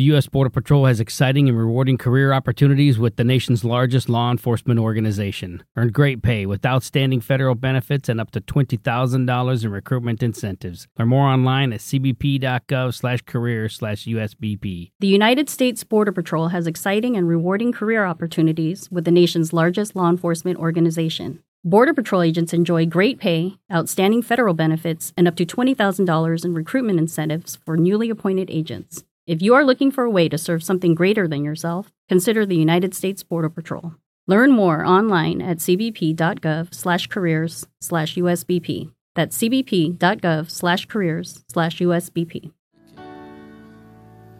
The U.S. Border Patrol has exciting and rewarding career opportunities with the nation's largest law enforcement organization. Earn great pay with outstanding federal benefits and up to $20,000 in recruitment incentives. Learn more online at cbp.gov slash career slash USBP. The United States Border Patrol has exciting and rewarding career opportunities with the nation's largest law enforcement organization. Border Patrol agents enjoy great pay, outstanding federal benefits, and up to $20,000 in recruitment incentives for newly appointed agents. If you are looking for a way to serve something greater than yourself, consider the United States Border Patrol. Learn more online at cbp.gov slash careers slash USBP. That's cbp.gov slash careers slash USBP.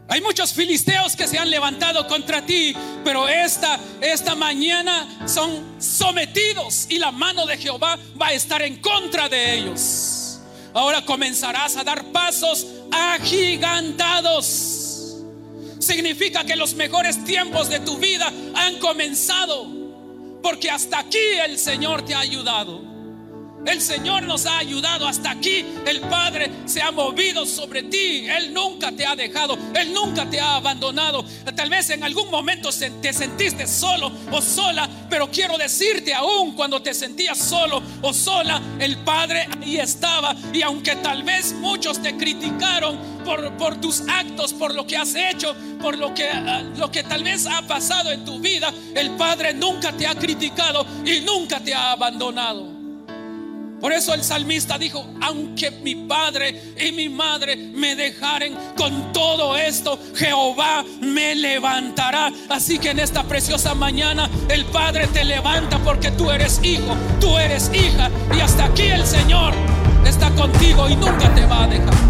Hay muchos filisteos que se han levantado contra ti, pero esta, esta mañana son sometidos y la mano de Jehová va a estar en contra de ellos. Ahora comenzarás a dar pasos agigantados significa que los mejores tiempos de tu vida han comenzado. Porque hasta aquí el Señor te ha ayudado. El Señor nos ha ayudado hasta aquí. El Padre se ha movido sobre ti. Él nunca te ha dejado. Él nunca te ha abandonado. Tal vez en algún momento te sentiste solo o sola. Pero quiero decirte aún cuando te sentías solo o sola, el Padre ahí estaba. Y aunque tal vez muchos te criticaron por, por tus actos, por lo que has hecho, por lo que, ah, lo que tal vez ha pasado en tu vida, el Padre nunca te ha criticado y nunca te ha abandonado. Por eso el salmista dijo, aunque mi padre y mi madre me dejaren con todo esto, Jehová me levantará. Así que en esta preciosa mañana el Padre te levanta porque tú eres hijo, tú eres hija y hasta aquí el Señor está contigo y nunca te va a dejar.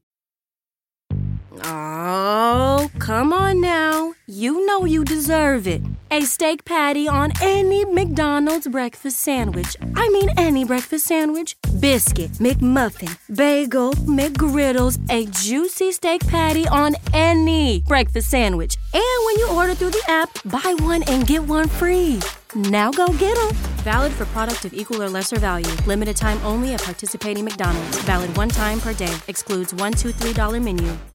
Oh, come on now. You know you deserve it. A steak patty on any McDonald's breakfast sandwich. I mean, any breakfast sandwich. Biscuit, McMuffin, bagel, McGriddles, a juicy steak patty on any breakfast sandwich. And when you order through the app, buy one and get one free. Now go get them. Valid for product of equal or lesser value. Limited time only at participating McDonald's. Valid one time per day. Excludes $1, $2, $3 menu.